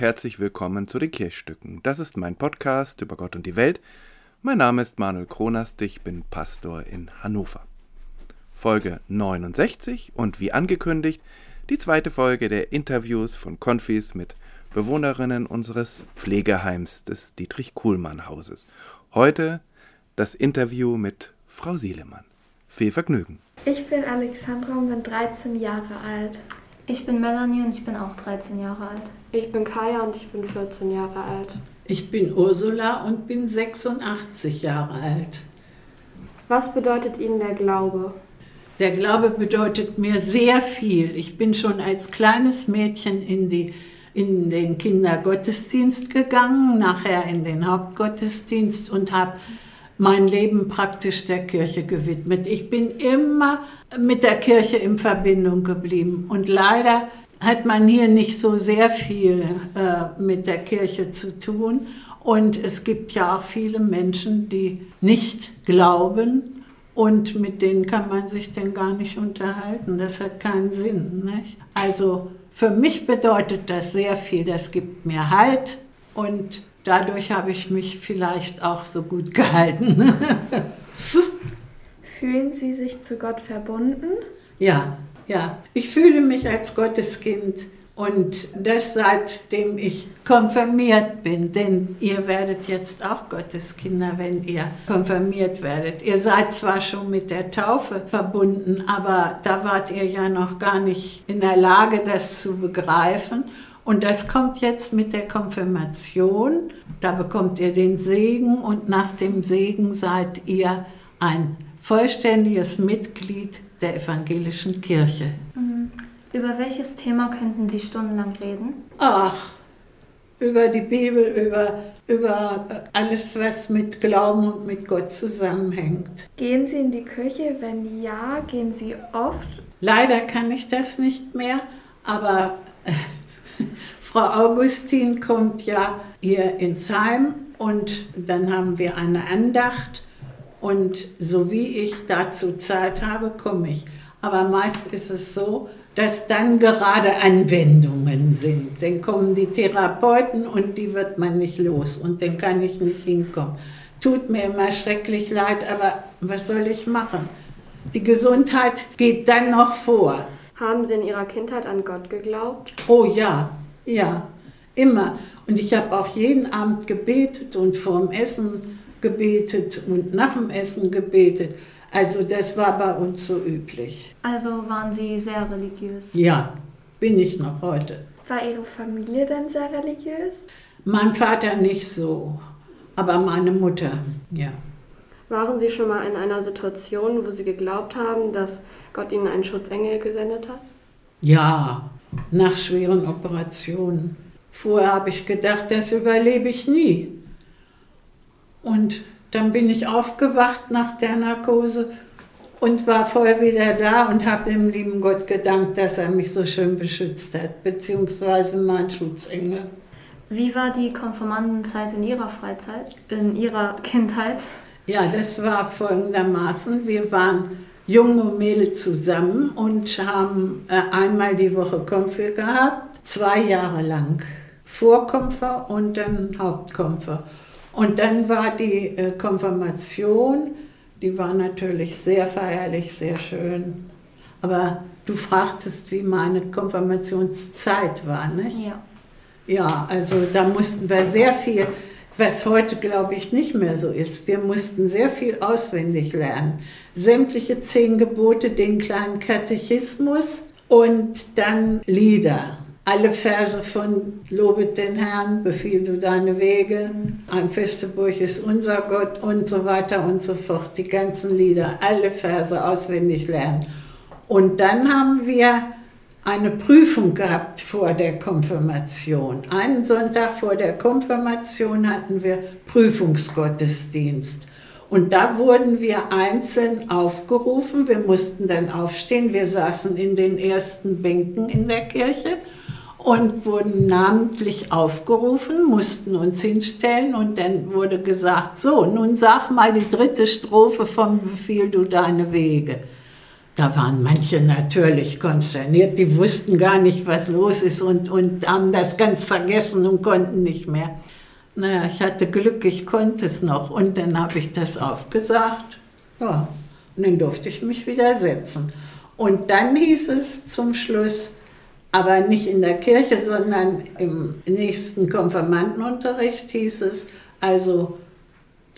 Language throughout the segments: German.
herzlich willkommen zu den Kirchstücken. Das ist mein Podcast über Gott und die Welt. Mein Name ist Manuel Kronast, ich bin Pastor in Hannover. Folge 69 und wie angekündigt, die zweite Folge der Interviews von Konfis mit Bewohnerinnen unseres Pflegeheims des Dietrich-Kuhlmann-Hauses. Heute das Interview mit Frau Sielemann. Viel Vergnügen. Ich bin Alexandra und bin 13 Jahre alt. Ich bin Melanie und ich bin auch 13 Jahre alt. Ich bin Kaya und ich bin 14 Jahre alt. Ich bin Ursula und bin 86 Jahre alt. Was bedeutet Ihnen der Glaube? Der Glaube bedeutet mir sehr viel. Ich bin schon als kleines Mädchen in, die, in den Kindergottesdienst gegangen, nachher in den Hauptgottesdienst und habe mein Leben praktisch der Kirche gewidmet. Ich bin immer mit der Kirche in Verbindung geblieben und leider hat man hier nicht so sehr viel äh, mit der Kirche zu tun. Und es gibt ja auch viele Menschen, die nicht glauben und mit denen kann man sich dann gar nicht unterhalten. Das hat keinen Sinn. Nicht? Also für mich bedeutet das sehr viel. Das gibt mir Halt und dadurch habe ich mich vielleicht auch so gut gehalten. Fühlen Sie sich zu Gott verbunden? Ja, ja. Ich fühle mich als Gotteskind und das seitdem ich konfirmiert bin, denn ihr werdet jetzt auch Gotteskinder, wenn ihr konfirmiert werdet. Ihr seid zwar schon mit der Taufe verbunden, aber da wart ihr ja noch gar nicht in der Lage, das zu begreifen. Und das kommt jetzt mit der Konfirmation. Da bekommt ihr den Segen und nach dem Segen seid ihr ein vollständiges Mitglied der evangelischen Kirche. Mhm. Über welches Thema könnten Sie stundenlang reden? Ach, über die Bibel, über, über alles, was mit Glauben und mit Gott zusammenhängt. Gehen Sie in die Kirche? Wenn ja, gehen Sie oft? Leider kann ich das nicht mehr, aber Frau Augustin kommt ja hier ins Heim und dann haben wir eine Andacht und so wie ich dazu Zeit habe, komme ich. Aber meist ist es so, dass dann gerade Anwendungen sind. Dann kommen die Therapeuten und die wird man nicht los und dann kann ich nicht hinkommen. Tut mir immer schrecklich leid, aber was soll ich machen? Die Gesundheit geht dann noch vor. Haben Sie in Ihrer Kindheit an Gott geglaubt? Oh ja, ja, immer. Und ich habe auch jeden Abend gebetet und vor dem Essen gebetet und nach dem Essen gebetet. Also das war bei uns so üblich. Also waren Sie sehr religiös? Ja, bin ich noch heute. War Ihre Familie denn sehr religiös? Mein Vater nicht so, aber meine Mutter, ja. Waren Sie schon mal in einer Situation, wo Sie geglaubt haben, dass Gott Ihnen einen Schutzengel gesendet hat? Ja, nach schweren Operationen. Vorher habe ich gedacht, das überlebe ich nie. Und dann bin ich aufgewacht nach der Narkose und war voll wieder da und habe dem lieben Gott gedankt, dass er mich so schön beschützt hat, beziehungsweise mein Schutzengel. Wie war die Konfirmandenzeit in Ihrer Freizeit, in Ihrer Kindheit? Ja, das war folgendermaßen. Wir waren junge Mädel zusammen und haben äh, einmal die Woche Konfir gehabt, zwei Jahre lang. Vorkonfer und dann Hauptkonfer. Und dann war die äh, Konfirmation, die war natürlich sehr feierlich, sehr schön. Aber du fragtest, wie meine Konfirmationszeit war, nicht? Ja. Ja, also da mussten wir sehr viel, was heute glaube ich nicht mehr so ist. Wir mussten sehr viel auswendig lernen. Sämtliche zehn Gebote, den kleinen Katechismus und dann Lieder alle Verse von Lobet den Herrn, befiehl du deine Wege, ein feste Burg ist unser Gott und so weiter und so fort. Die ganzen Lieder, alle Verse auswendig lernen. Und dann haben wir eine Prüfung gehabt vor der Konfirmation. Einen Sonntag vor der Konfirmation hatten wir Prüfungsgottesdienst. Und da wurden wir einzeln aufgerufen. Wir mussten dann aufstehen. Wir saßen in den ersten Bänken in der Kirche und wurden namentlich aufgerufen, mussten uns hinstellen und dann wurde gesagt, so, nun sag mal die dritte Strophe vom Befehl du deine Wege. Da waren manche natürlich konsterniert, die wussten gar nicht, was los ist und, und haben das ganz vergessen und konnten nicht mehr. Naja, ich hatte Glück, ich konnte es noch und dann habe ich das aufgesagt. Ja, und dann durfte ich mich wieder setzen. Und dann hieß es zum Schluss, aber nicht in der Kirche, sondern im nächsten Konfirmandenunterricht hieß es, also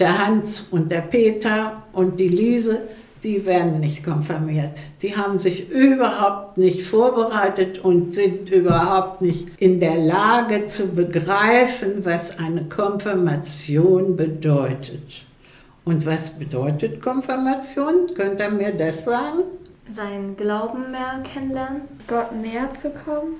der Hans und der Peter und die Liese, die werden nicht konfirmiert. Die haben sich überhaupt nicht vorbereitet und sind überhaupt nicht in der Lage zu begreifen, was eine Konfirmation bedeutet. Und was bedeutet Konfirmation? Könnt ihr mir das sagen? Seinen Glauben mehr kennenlernen. Gott näher zu kommen.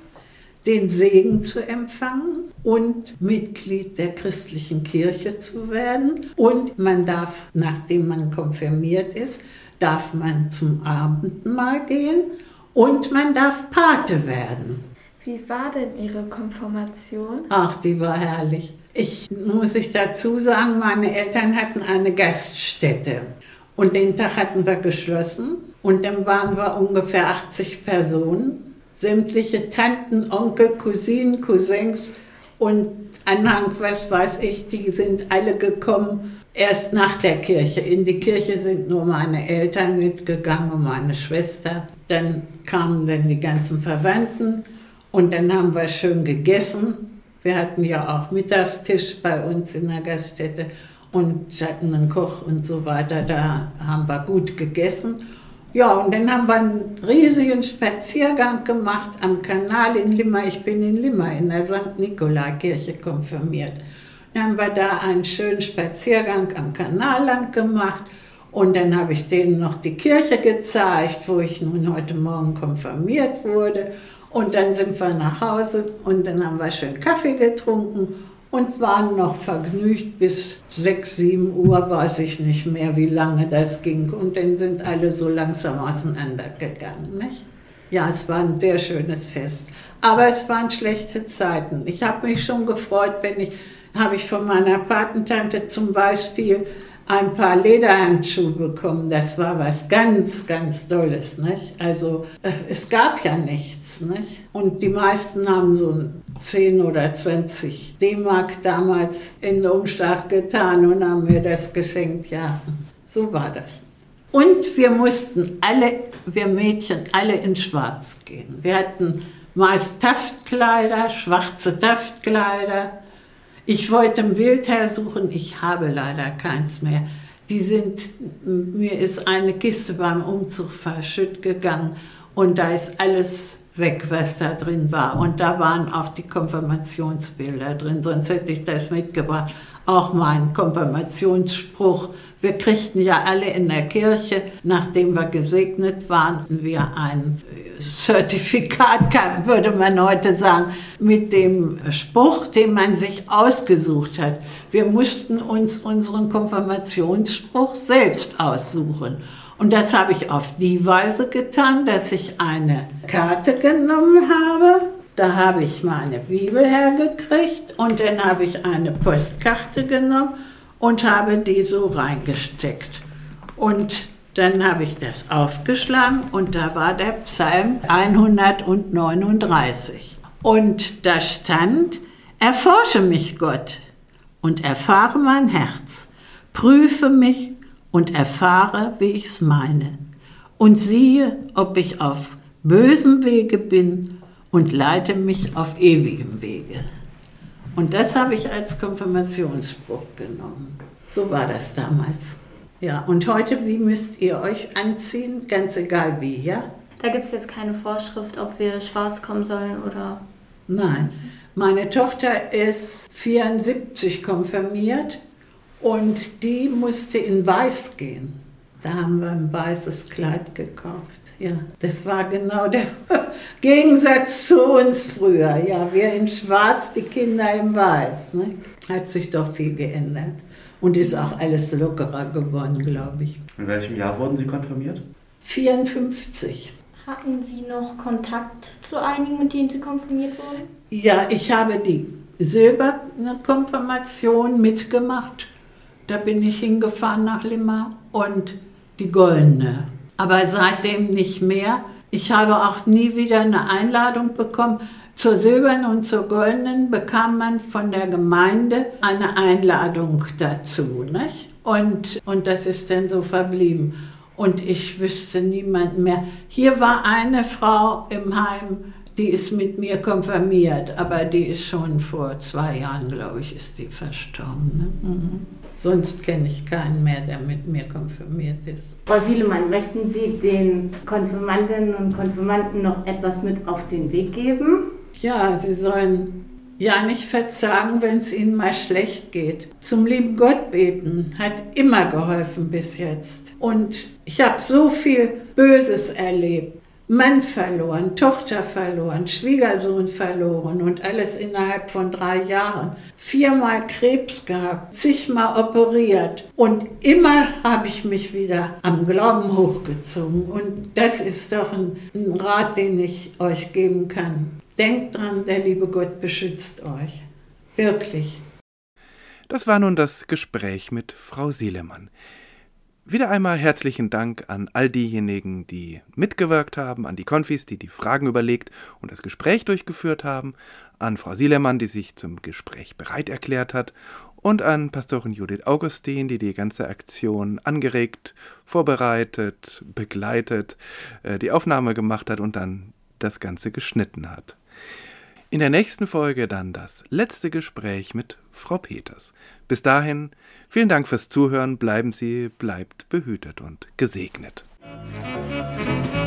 Den Segen zu empfangen und Mitglied der christlichen Kirche zu werden. Und man darf, nachdem man konfirmiert ist, darf man zum Abendmahl gehen und man darf Pate werden. Wie war denn Ihre Konfirmation? Ach, die war herrlich. Ich muss ich dazu sagen, meine Eltern hatten eine Gaststätte und den Tag hatten wir geschlossen und dann waren wir ungefähr 80 Personen, sämtliche Tanten, Onkel, Cousinen, Cousins und Anhang, was weiß ich, die sind alle gekommen erst nach der Kirche. In die Kirche sind nur meine Eltern mitgegangen und meine Schwester. Dann kamen dann die ganzen Verwandten und dann haben wir schön gegessen. Wir hatten ja auch Mittagstisch bei uns in der Gaststätte und hatten einen Koch und so weiter. Da haben wir gut gegessen. Ja, und dann haben wir einen riesigen Spaziergang gemacht am Kanal in Limmer. Ich bin in Limmer in der St. Nikolaikirche konfirmiert. Dann haben wir da einen schönen Spaziergang am Kanal lang gemacht. Und dann habe ich denen noch die Kirche gezeigt, wo ich nun heute Morgen konfirmiert wurde. Und dann sind wir nach Hause und dann haben wir schön Kaffee getrunken und waren noch vergnügt bis 6, 7 Uhr, weiß ich nicht mehr, wie lange das ging. Und dann sind alle so langsam auseinandergegangen. Nicht? Ja, es war ein sehr schönes Fest. Aber es waren schlechte Zeiten. Ich habe mich schon gefreut, wenn ich, habe ich von meiner Patentante zum Beispiel ein paar Lederhandschuhe bekommen. Das war was ganz, ganz Tolles. Nicht? Also äh, es gab ja nichts. Nicht? Und die meisten haben so 10 oder 20 D-Mark damals in den Umschlag getan und haben mir das geschenkt. Ja, so war das. Und wir mussten alle, wir Mädchen, alle in Schwarz gehen. Wir hatten meist Taftkleider, schwarze Taftkleider ich wollte ein Wildherr suchen, ich habe leider keins mehr. Die sind, mir ist eine Kiste beim Umzug verschütt gegangen und da ist alles weg, was da drin war. Und da waren auch die Konfirmationsbilder drin, sonst hätte ich das mitgebracht. Auch mein Konfirmationsspruch. Wir kriegten ja alle in der Kirche, nachdem wir gesegnet waren, wir ein Zertifikat, würde man heute sagen, mit dem Spruch, den man sich ausgesucht hat. Wir mussten uns unseren Konfirmationsspruch selbst aussuchen. Und das habe ich auf die Weise getan, dass ich eine Karte genommen habe. Da habe ich meine Bibel hergekriegt und dann habe ich eine Postkarte genommen und habe die so reingesteckt. Und dann habe ich das aufgeschlagen und da war der Psalm 139. Und da stand, erforsche mich Gott und erfahre mein Herz, prüfe mich und erfahre, wie ich es meine. Und siehe, ob ich auf bösem Wege bin und leite mich auf ewigem Wege. Und das habe ich als Konfirmationsspruch genommen. So war das damals. Ja, und heute, wie müsst ihr euch anziehen? Ganz egal wie, ja? Da gibt es jetzt keine Vorschrift, ob wir schwarz kommen sollen oder. Nein. Meine Tochter ist 74 konfirmiert und die musste in Weiß gehen. Da haben wir ein weißes Kleid gekauft. Ja, das war genau der Gegensatz zu uns früher. Ja, wir in Schwarz, die Kinder in Weiß. Ne? Hat sich doch viel geändert und ist auch alles lockerer geworden, glaube ich. In welchem Jahr wurden Sie konfirmiert? 54. Hatten Sie noch Kontakt zu einigen, mit denen Sie konfirmiert wurden? Ja, ich habe die silberne Konfirmation mitgemacht. Da bin ich hingefahren nach Limmer und die goldene. aber seitdem nicht mehr. Ich habe auch nie wieder eine Einladung bekommen. Zur silbernen und zur goldenen bekam man von der Gemeinde eine Einladung dazu. Nicht? Und, und das ist dann so verblieben. Und ich wüsste niemanden mehr. Hier war eine Frau im Heim, die ist mit mir konfirmiert, aber die ist schon vor zwei Jahren, glaube ich, ist die verstorben. Ne? Mhm. Sonst kenne ich keinen mehr, der mit mir konfirmiert ist. Frau Sielemann, möchten Sie den Konfirmandinnen und Konfirmanden noch etwas mit auf den Weg geben? Ja, sie sollen ja nicht verzagen, wenn es ihnen mal schlecht geht. Zum lieben Gott beten hat immer geholfen bis jetzt. Und ich habe so viel Böses erlebt. Mann verloren, Tochter verloren, Schwiegersohn verloren und alles innerhalb von drei Jahren. Viermal Krebs gehabt, zigmal operiert und immer habe ich mich wieder am Glauben hochgezogen. Und das ist doch ein, ein Rat, den ich euch geben kann. Denkt dran, der liebe Gott beschützt euch. Wirklich. Das war nun das Gespräch mit Frau Sielemann. Wieder einmal herzlichen Dank an all diejenigen, die mitgewirkt haben, an die Konfis, die die Fragen überlegt und das Gespräch durchgeführt haben, an Frau Sielemann, die sich zum Gespräch bereit erklärt hat und an Pastorin Judith Augustin, die die ganze Aktion angeregt, vorbereitet, begleitet, äh, die Aufnahme gemacht hat und dann das Ganze geschnitten hat. In der nächsten Folge dann das letzte Gespräch mit Frau Peters. Bis dahin Vielen Dank fürs Zuhören. Bleiben Sie, bleibt behütet und gesegnet. Musik